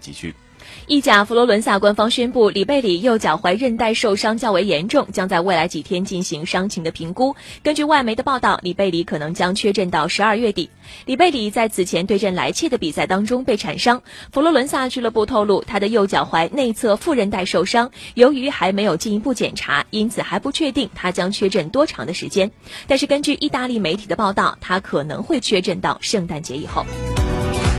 继续意甲佛罗伦萨官方宣布，里贝里右脚踝韧带受伤较为严重，将在未来几天进行伤情的评估。根据外媒的报道，里贝里可能将缺阵到十二月底。里贝里在此前对阵莱切的比赛当中被铲伤。佛罗伦萨俱乐部透露，他的右脚踝内侧副韧带受伤，由于还没有进一步检查，因此还不确定他将缺阵多长的时间。但是根据意大利媒体的报道，他可能会缺阵到圣诞节以后。